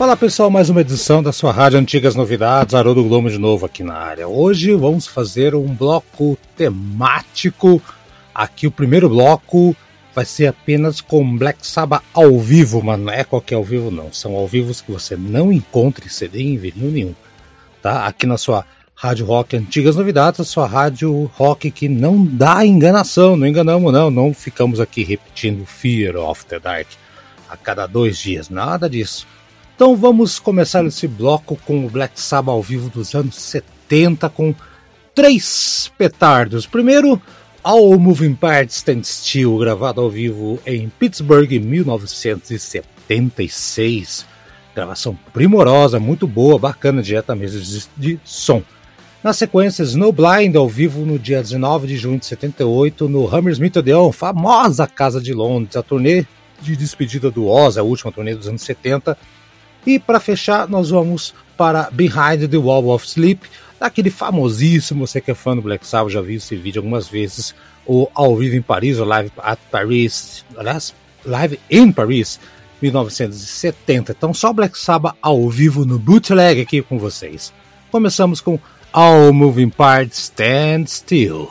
Fala pessoal, mais uma edição da sua rádio Antigas Novidades, Haroldo Glomo de novo aqui na área. Hoje vamos fazer um bloco temático. Aqui o primeiro bloco vai ser apenas com Black Sabbath ao vivo, mas não é qualquer ao vivo não. São ao vivos que você não encontra em CD em vinil nenhum. Tá? Aqui na sua Rádio Rock Antigas Novidades, a sua rádio rock que não dá enganação, não enganamos não, não ficamos aqui repetindo Fear of the Dark a cada dois dias, nada disso. Então vamos começar esse bloco com o Black Sabbath ao vivo dos anos 70 com três petardos. Primeiro, All Moving Parts Stand Still, gravado ao vivo em Pittsburgh em 1976. Gravação primorosa, muito boa, bacana diretamente de, de som. Na sequência, Snowblind ao vivo no dia 19 de junho de 78 no Hammersmith Odeon, famosa casa de Londres, a turnê de despedida do Oz, a última turnê dos anos 70, e para fechar, nós vamos para Behind the Wall of Sleep, daquele famosíssimo, você que é fã do Black Sabbath, já viu esse vídeo algumas vezes, o Ao Vivo em Paris, o Live at Paris, aliás, Live in Paris, 1970. Então só Black Sabbath ao vivo no bootleg aqui com vocês. Começamos com All Moving Parts Stand Still.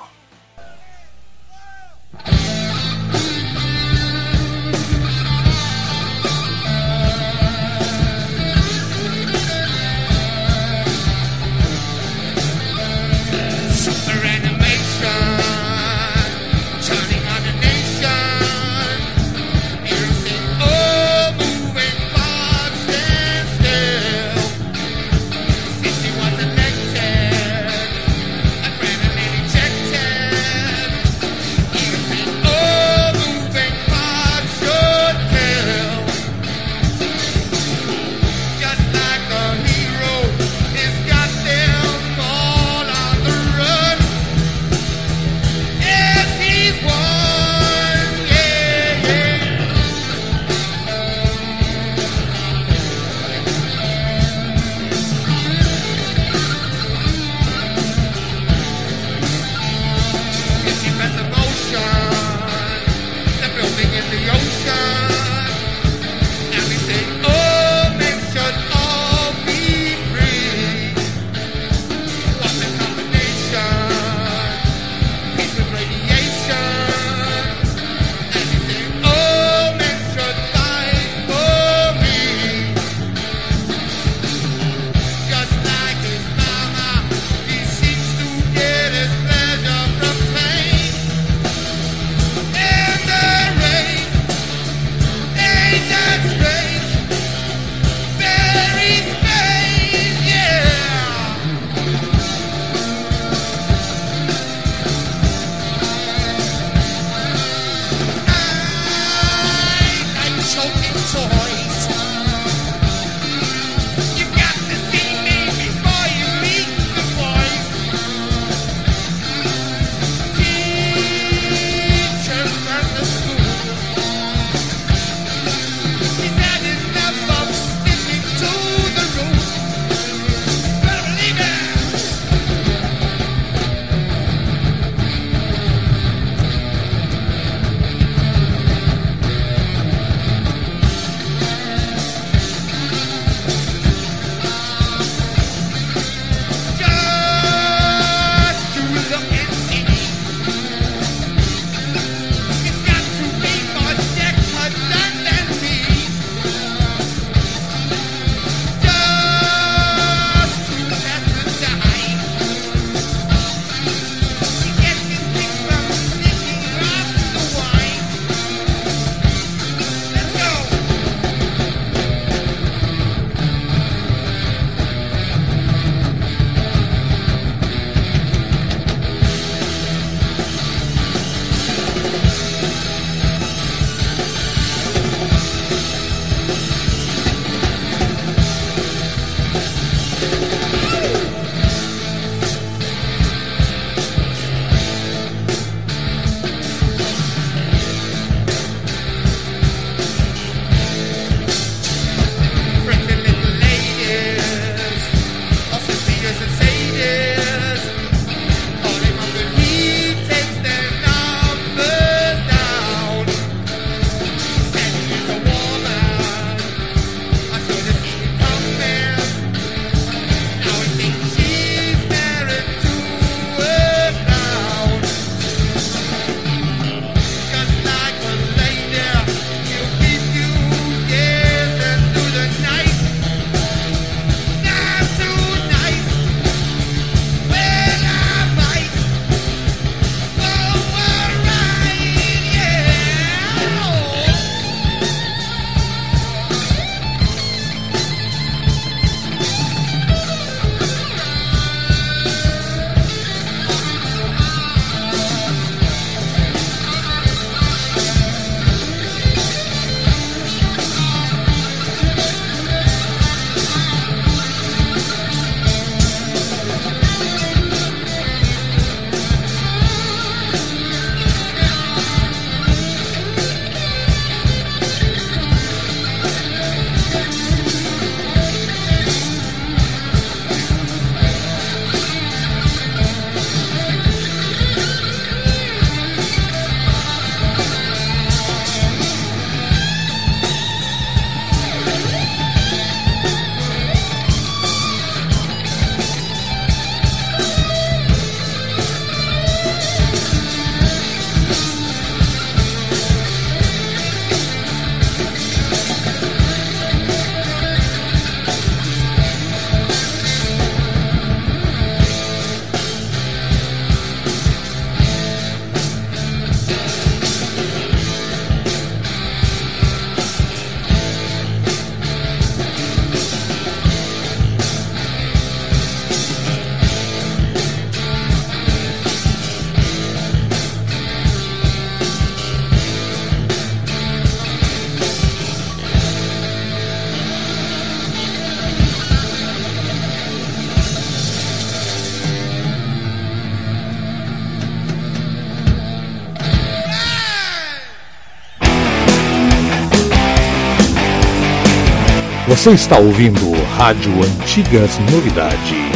Você está ouvindo Rádio Antigas Novidades.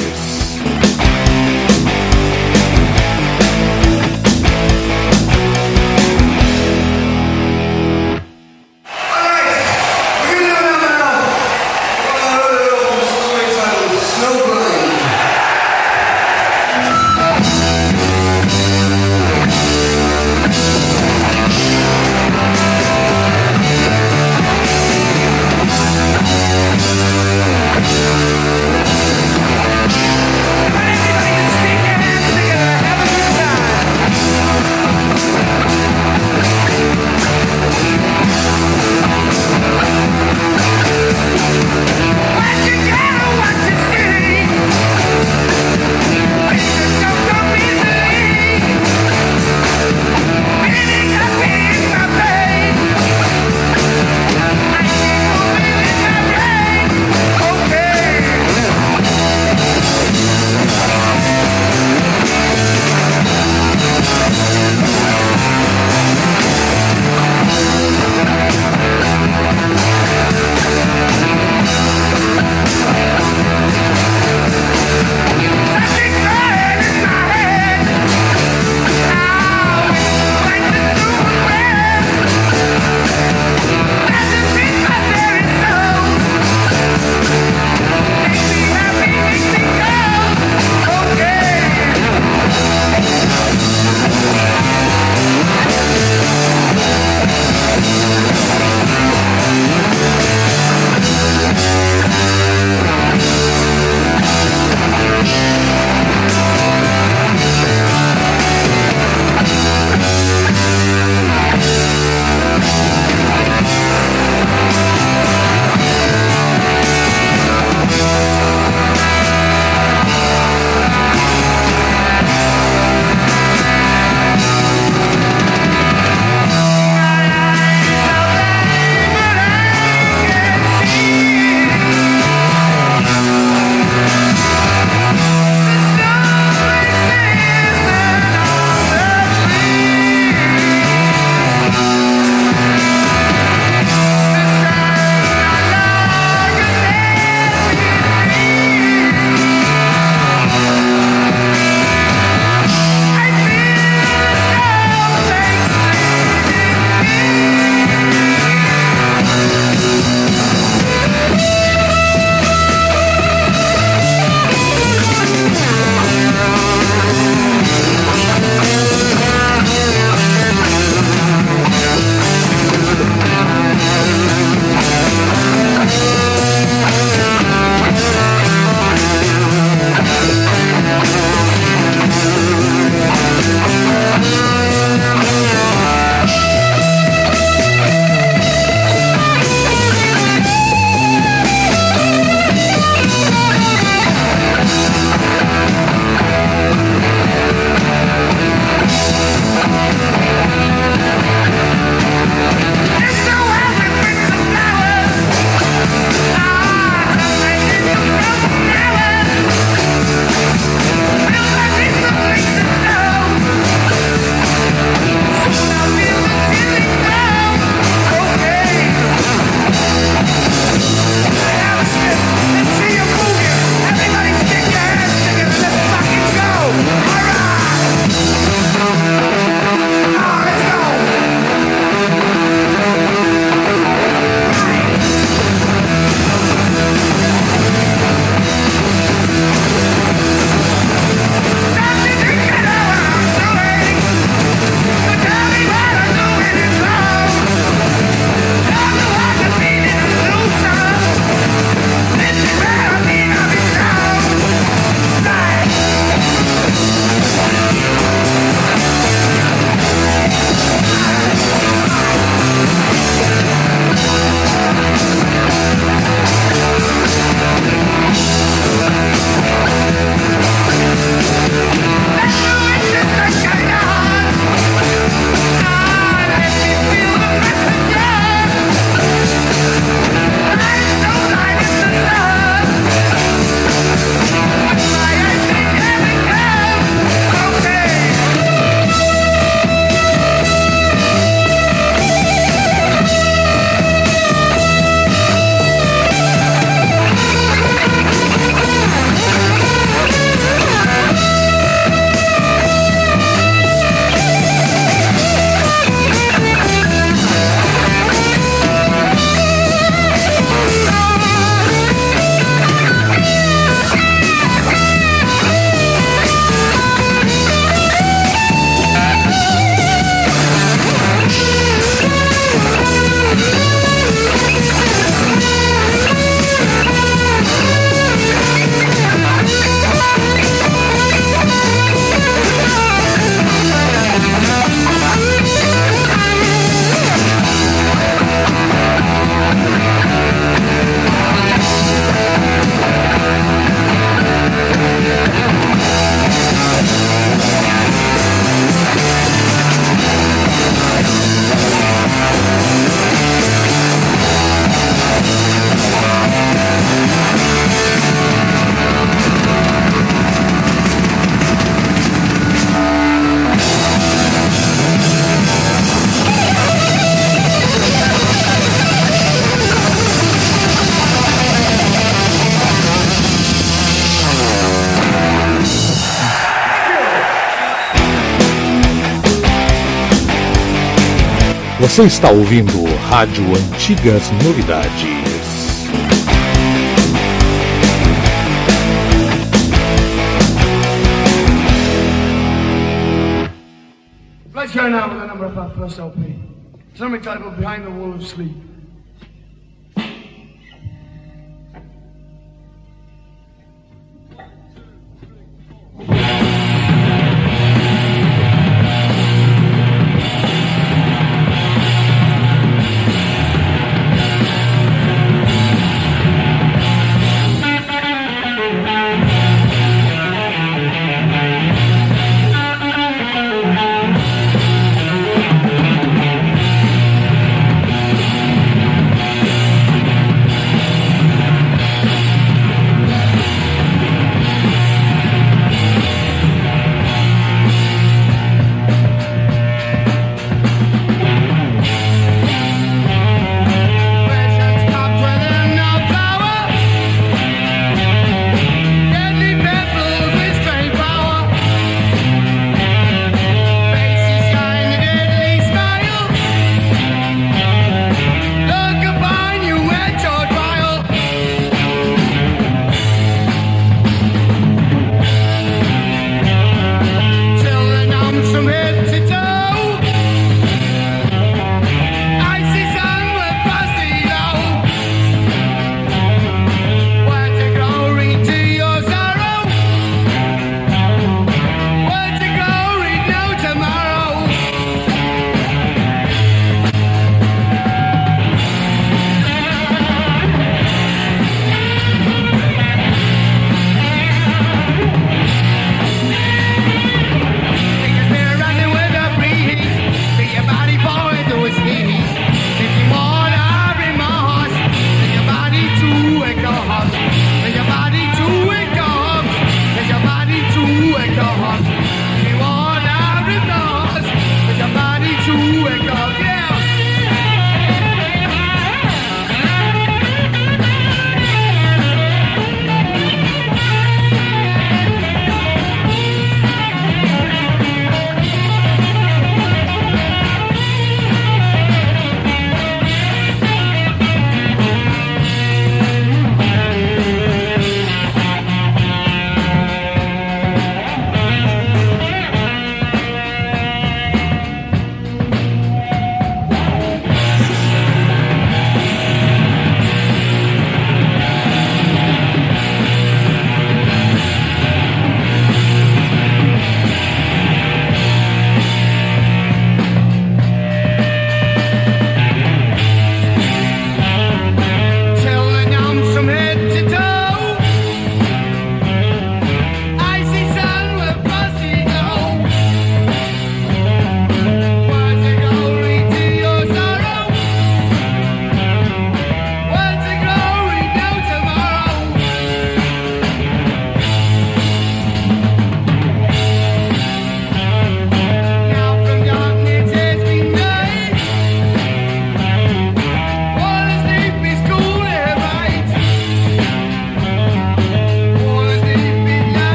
Você está ouvindo Rádio Antigas Novidades.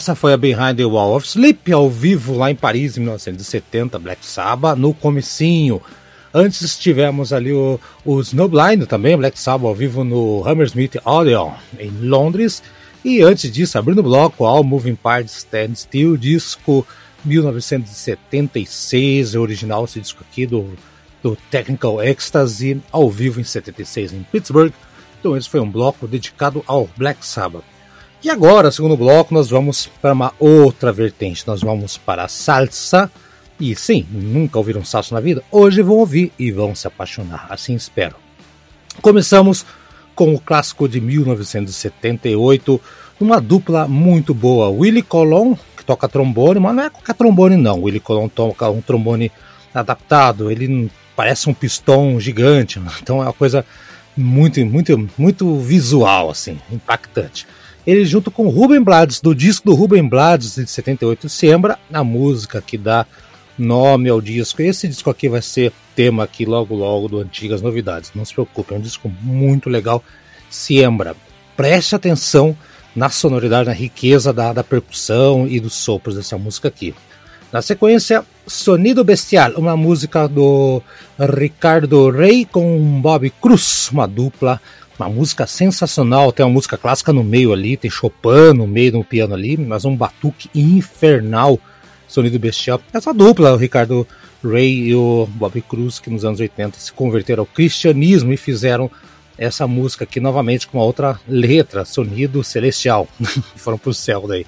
Essa foi a Behind the Wall of Sleep, ao vivo lá em Paris em 1970, Black Sabbath, no comecinho. Antes tivemos ali o, o Snowblind também, Black Sabbath ao vivo no Hammersmith Odeon, em Londres. E antes disso, abrindo o bloco, All Moving Parts Stand Still, disco 1976, o original esse disco aqui do, do Technical Ecstasy, ao vivo em 76 em Pittsburgh. Então esse foi um bloco dedicado ao Black Sabbath. E agora, segundo bloco, nós vamos para uma outra vertente. Nós vamos para a salsa. E sim, nunca ouviram salsa na vida? Hoje vão ouvir e vão se apaixonar, assim espero. Começamos com o clássico de 1978, uma dupla muito boa, Willie Colon, que toca trombone, mas não é qualquer trombone não, Willie Colon toca um trombone adaptado, ele parece um pistão gigante, então é uma coisa muito, muito, muito visual, assim, impactante ele junto com Ruben Blades, do disco do Ruben Blades de 78, Sembra, a música que dá nome ao disco. Esse disco aqui vai ser tema aqui logo logo do Antigas Novidades. Não se preocupe, é um disco muito legal. Siembra. Preste atenção na sonoridade, na riqueza da, da percussão e dos sopros dessa música aqui. Na sequência, Sonido Bestial, uma música do Ricardo Rey com Bob Cruz, uma dupla uma música sensacional, tem uma música clássica no meio ali, tem Chopin no meio do piano ali, mas um batuque infernal, sonido bestial. Essa dupla, o Ricardo Ray e o Bob Cruz, que nos anos 80 se converteram ao cristianismo e fizeram essa música aqui novamente com uma outra letra, sonido celestial. Foram pro céu daí.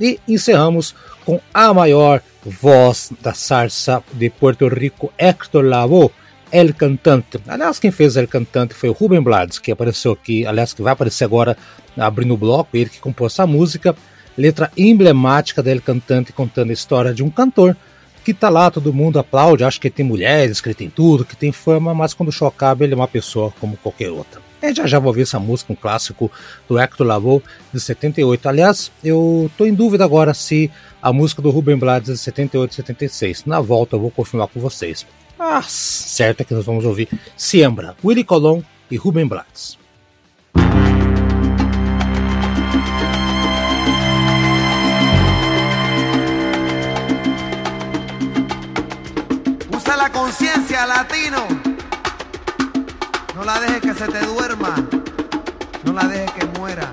E encerramos com a maior voz da sarsa de Puerto Rico, Héctor Lavoe, El Cantante. Aliás, quem fez El Cantante foi o Ruben Blades, que apareceu aqui, aliás, que vai aparecer agora abrindo o bloco, ele que compôs essa música, letra emblemática da El Cantante contando a história de um cantor que tá lá, todo mundo aplaude, acha que tem mulheres, que tem tudo, que tem fama, mas quando acaba ele é uma pessoa como qualquer outra. E já já vou ouvir essa música, um clássico do Hector Lavoe de 78. Aliás, eu tô em dúvida agora se a música do Ruben Blades é de 78 76. Na volta eu vou confirmar com vocês. Ah, certo é que nós vamos ouvir Siembra, Willy Colon e Ruben Blades. Usa la conciencia, latino. No la dejes que se te duerma. No la dejes que muera.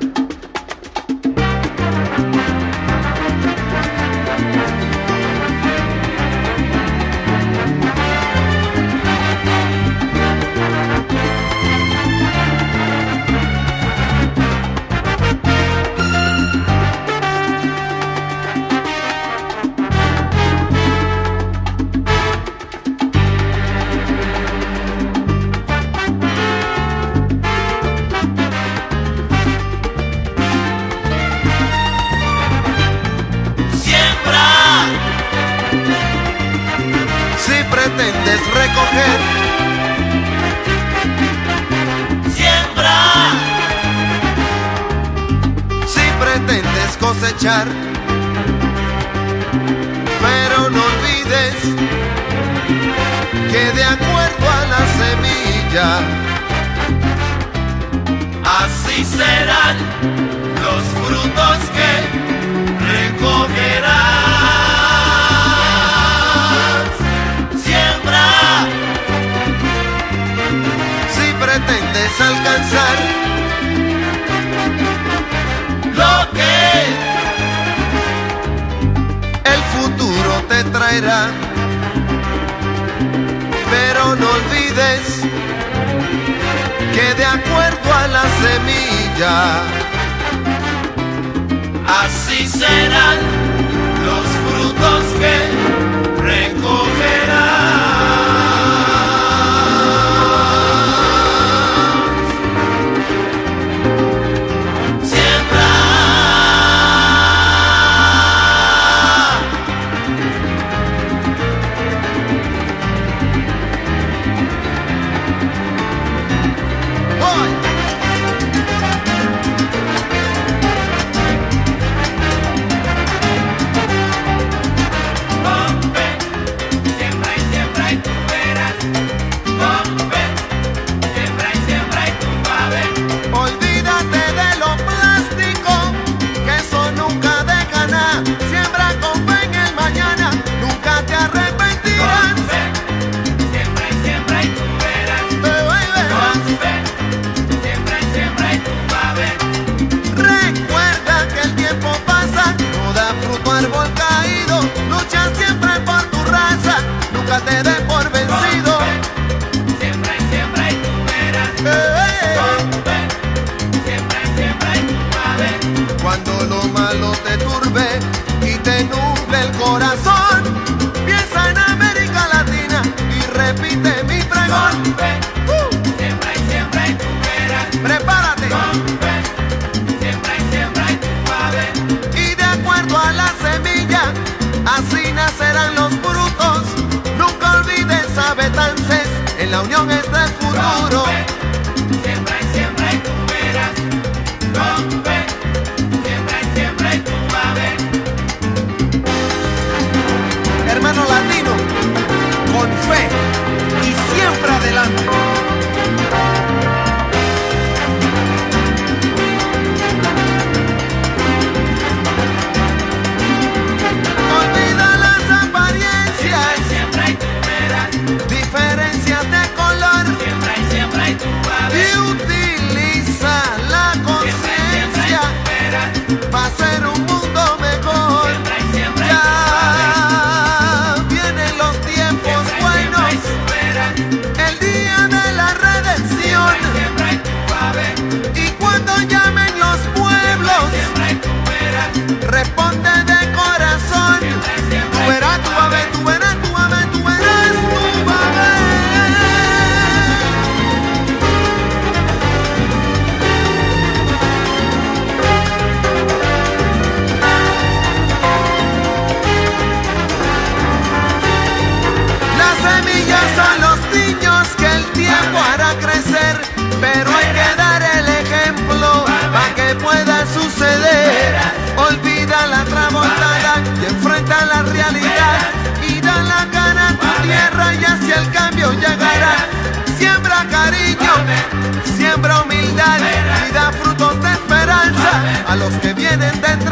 Pretendes. Pero no olvides que de acuerdo a la semilla, así serán los frutos que recogerás. alcanzar Pero no olvides que de acuerdo a la semilla, así serán los frutos que recogerás.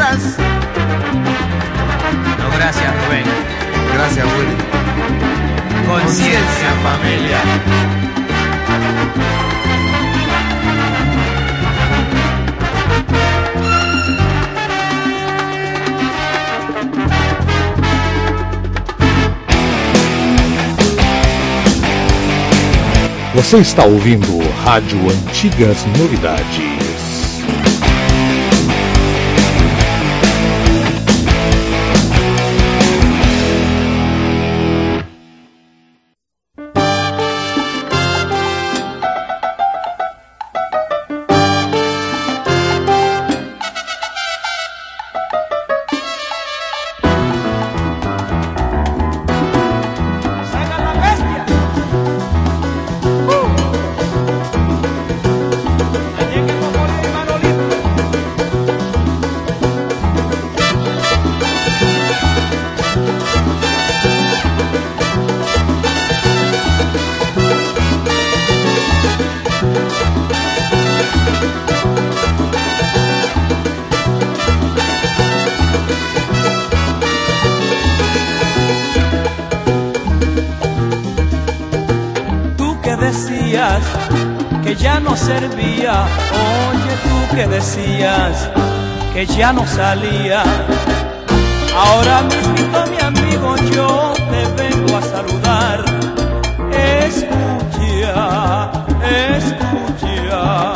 horas. No, gracias, Rubén. Gracias, Willy. Conciencia, familia. Você está ouvindo Rádio Antigas Novidades. que ya no servía. Oye tú que decías que ya no salía. Ahora mismo mi amigo yo te vengo a saludar. Escucha, escucha.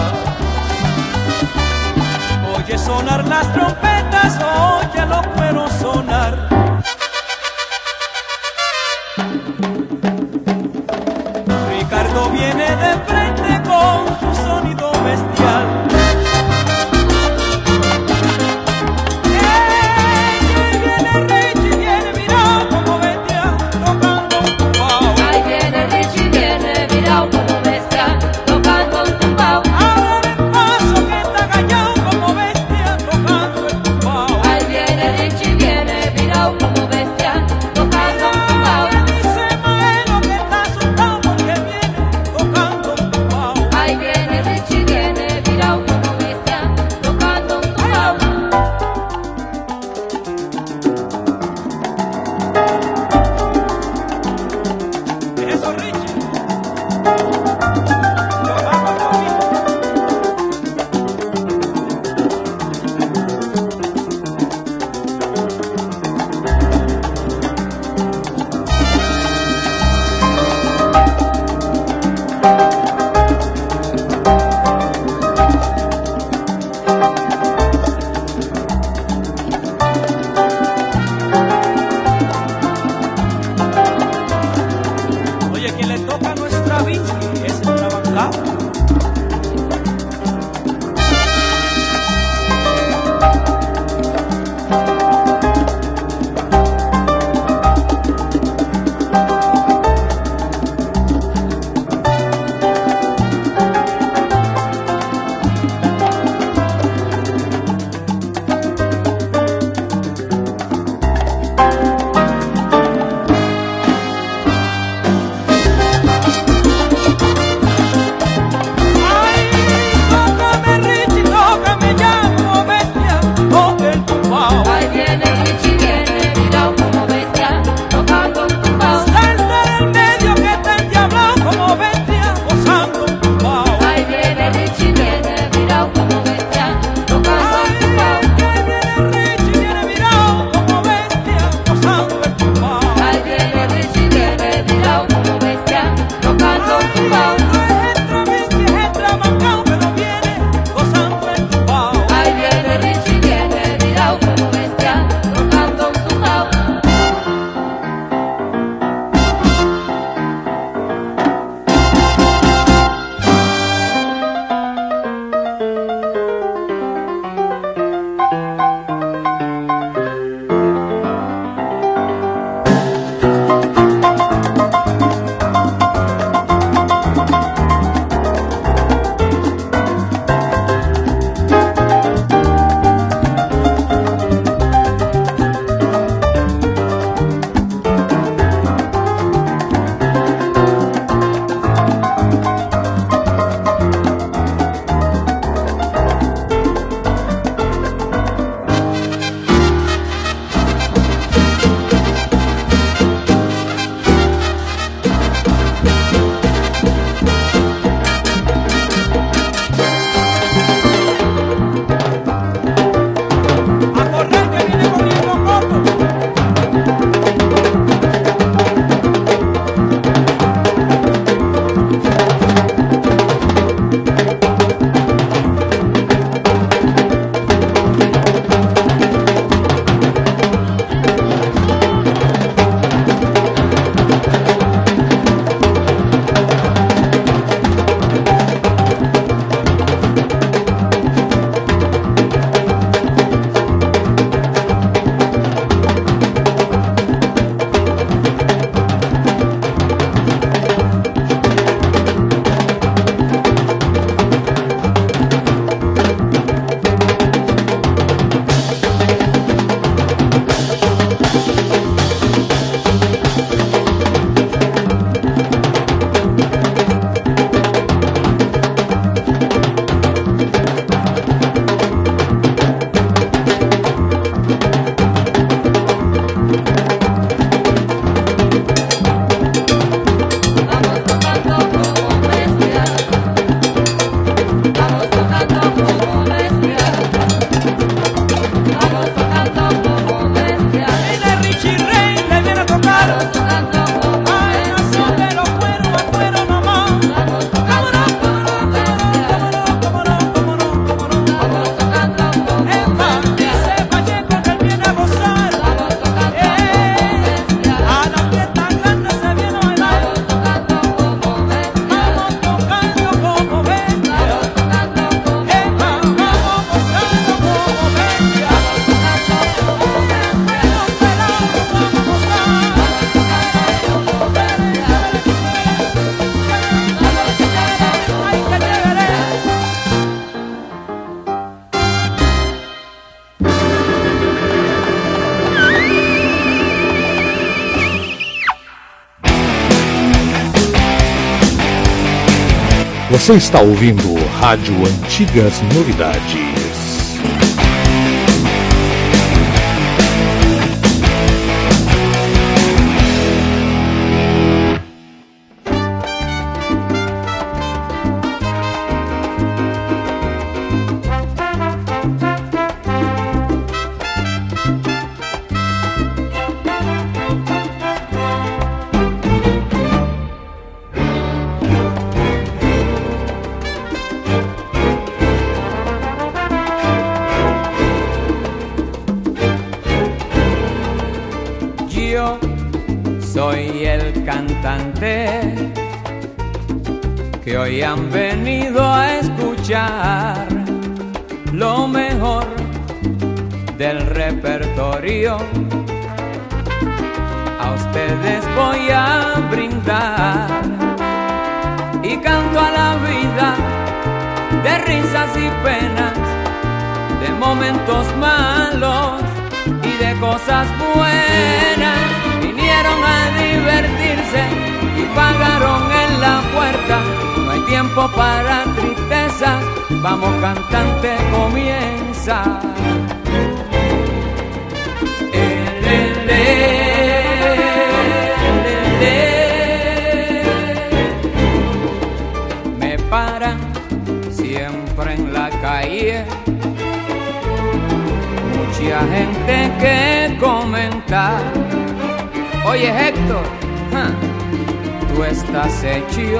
Oye sonar las trompetas, oye los cueros sonar. Você está ouvindo Rádio Antigas Novidades. Para tristeza, vamos cantante, comienza. Me paran siempre en la calle mucha gente que comentar. Oye Héctor, tú estás hecho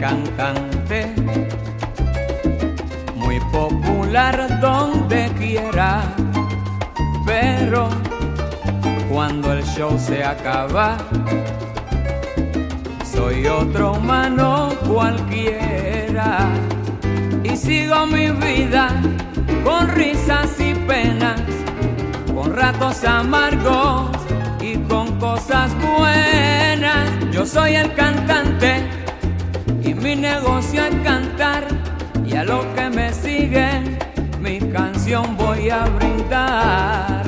Cantante muy popular donde quiera, pero cuando el show se acaba, soy otro humano cualquiera y sigo mi vida con risas y penas, con ratos amargos y con cosas buenas. Yo soy el cantante mi negocio es cantar y a lo que me siguen mi canción voy a brindar.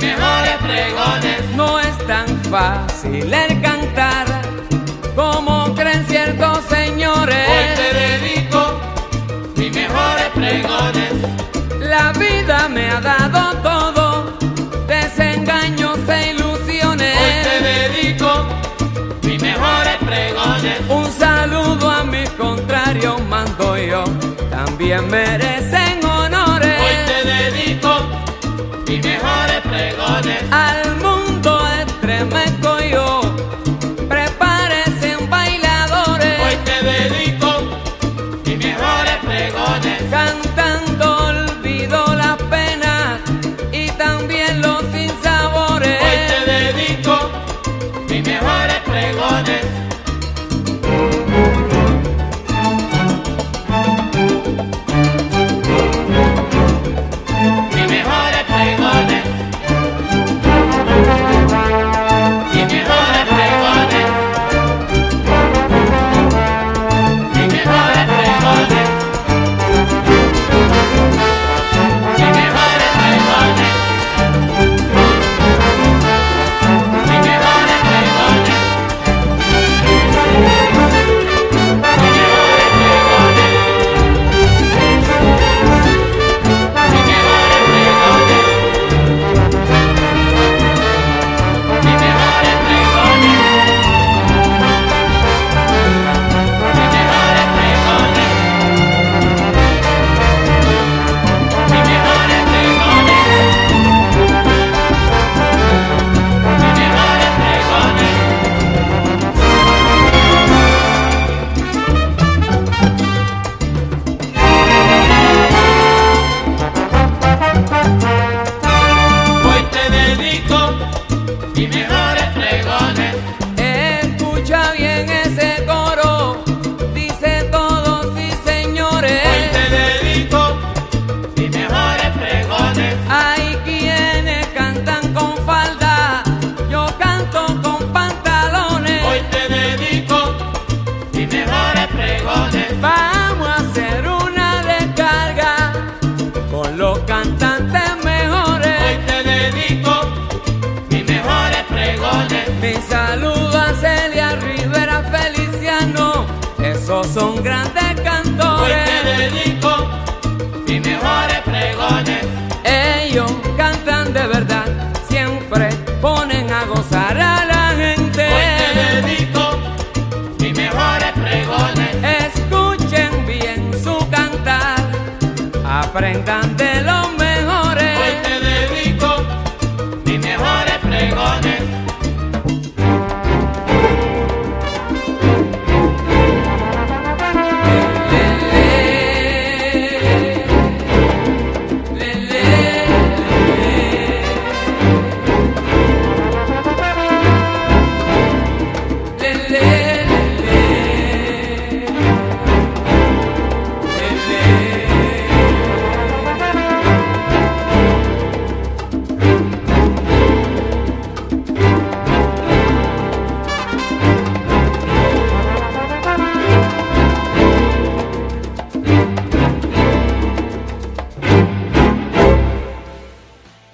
mejores pregones. No es tan fácil el cantar como creen ciertos señores. Hoy te dedico mis mejores pregones. La vida me ha dado todo, desengaños e ilusiones. Hoy te dedico mis mejores pregones. Un saludo a mis contrarios mando yo, también merece pregones. Al mundo estremezco yo, prepárense bailadores. Hoy te dedico mis mejores pregones. Cantando olvido las penas y también los sinsabores. Hoy te dedico mis mejores pregones. Son grandes Hoy te cantores. dedico mis mejores pregones. Ellos cantan de verdad, siempre ponen a gozar a la gente. Hoy te dedico mis mejores pregones. Escuchen bien su cantar, aprendan de los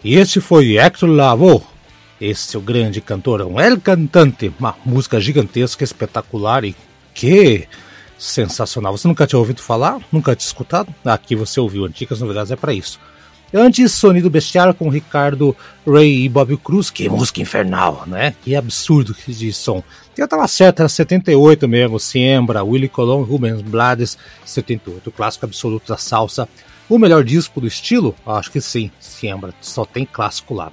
E este foi Hector Lavoe. Esse é o grande cantor, um El Cantante, uma música gigantesca, espetacular e que sensacional. Você nunca tinha ouvido falar? Nunca tinha escutado? Aqui você ouviu, Antigas Novidades é para isso. Antes, Sonido Bestiário com Ricardo Ray e Bob Cruz, que música infernal, né? Que absurdo que de som. Eu tava certo, era 78 mesmo, Siembra, Willie Colon, Rubens Blades, 78, o clássico absoluto da salsa. O melhor disco do estilo? Acho que sim, Siembra, só tem clássico lá.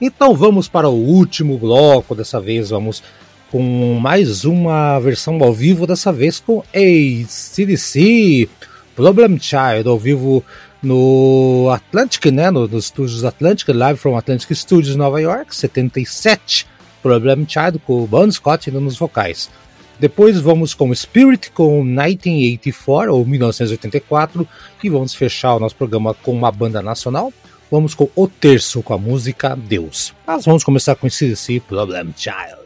Então vamos para o último bloco, dessa vez vamos com mais uma versão ao vivo, dessa vez com ACDC, Problem Child, ao vivo no Atlantic, né, no- nos estúdios Atlantic, Live from Atlantic Studios, Nova York, 77, Problem Child, com o Bon Scott ainda nos vocais. Depois vamos com Spirit com 1984 ou 1984 e vamos fechar o nosso programa com uma banda nacional. Vamos com O Terço com a música Deus. Mas vamos começar com esse Problem Child.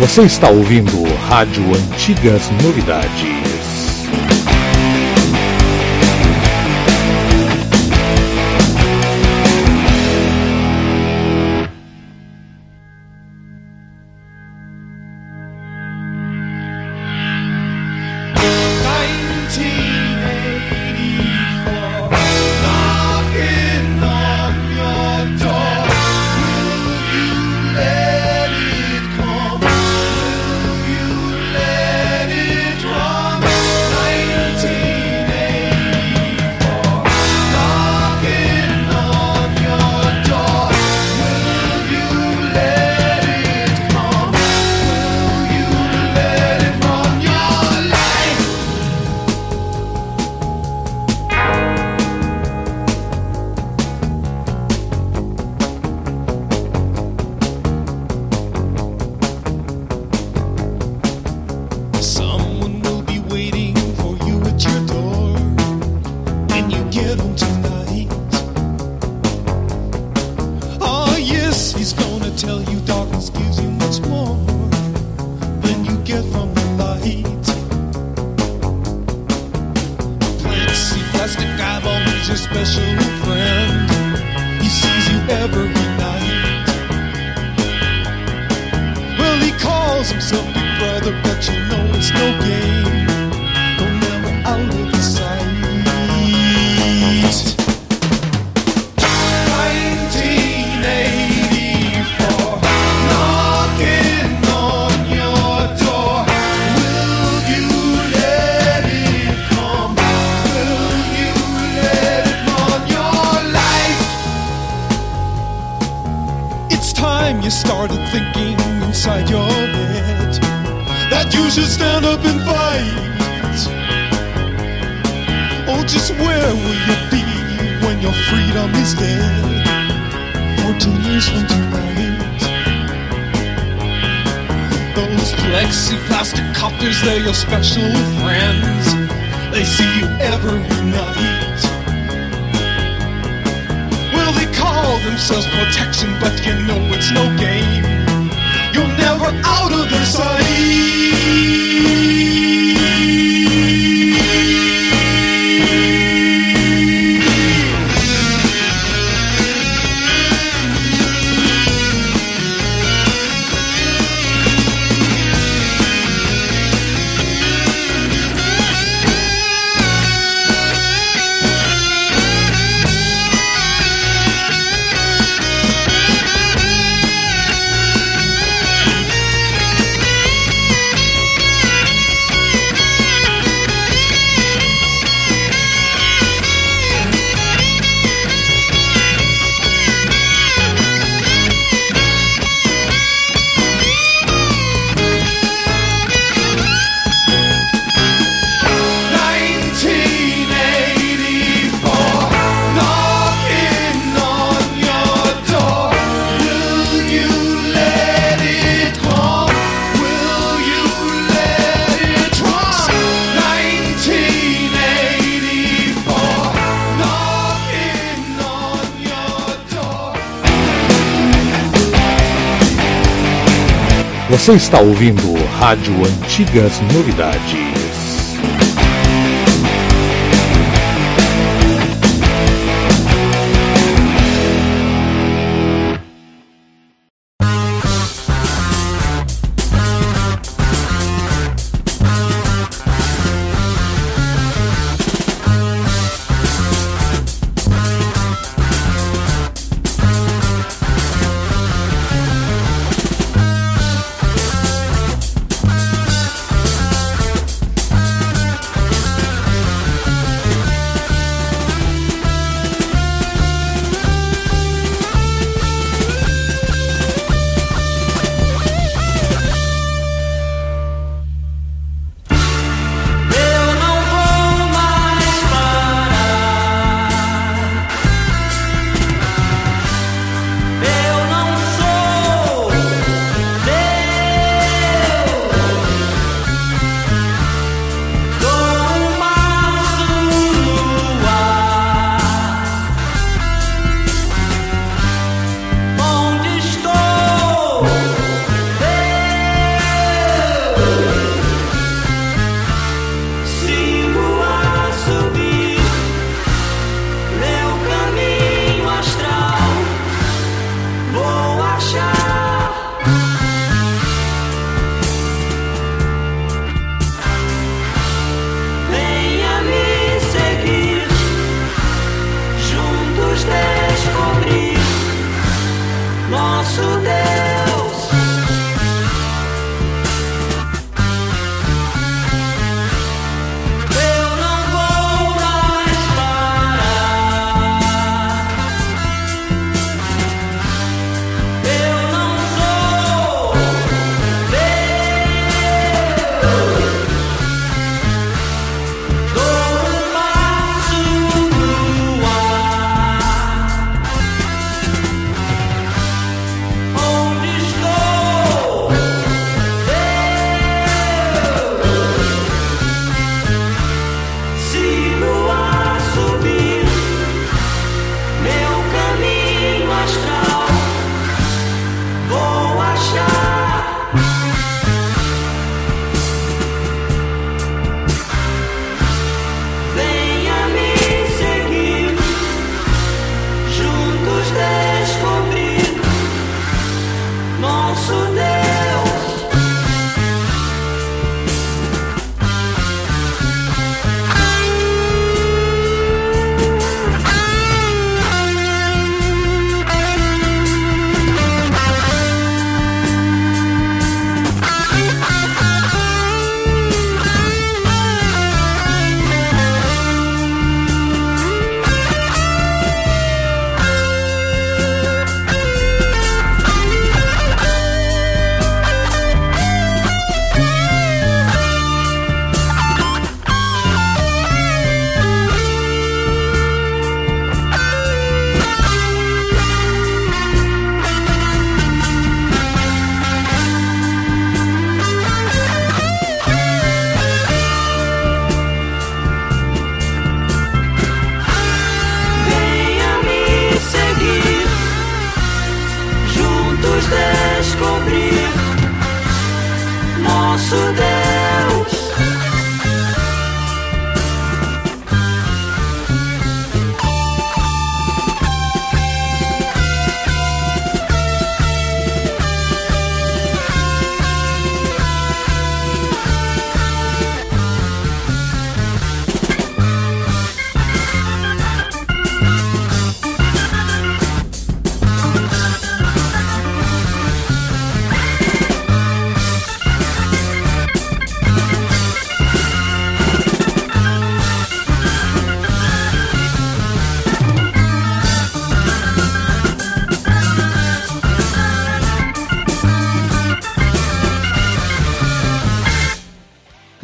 Você está ouvindo Rádio Antigas Novidades. Should stand up and fight. Oh, just where will you be when your freedom is dead? 14 years from tonight. Those plexi plastic coppers, they're your special friends. They see you every night. Well, they call themselves protection, but you know it's no game. You're never out of their sight. Você está ouvindo Rádio Antigas Novidades.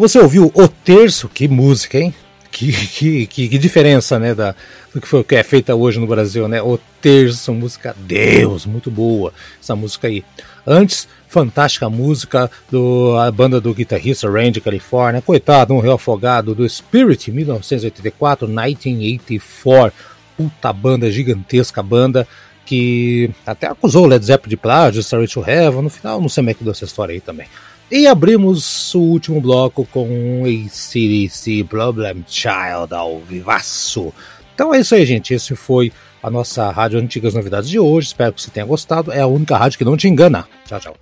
Você ouviu O Terço? Que música, hein? Que, que, que, que diferença, né, da, do que, foi, que é feita hoje no Brasil, né? O Terço, música Deus, muito boa essa música aí. Antes, fantástica música do a banda do guitarrista Randy California, coitado, morreu afogado do Spirit 1984, 1984. Puta banda, gigantesca banda que até acusou o Led Zeppelin de plágio, Starry to Heaven, no final não sei como é que deu essa história aí também. E abrimos o último bloco com ACDC Problem Child ao vivaço. Então é isso aí, gente. Esse foi a nossa rádio Antigas Novidades de hoje. Espero que você tenha gostado. É a única rádio que não te engana. Tchau, tchau.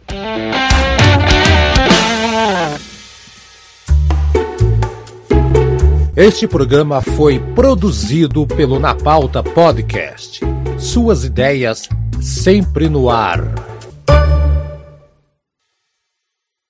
Este programa foi produzido pelo Na Pauta Podcast. Suas ideias sempre no ar.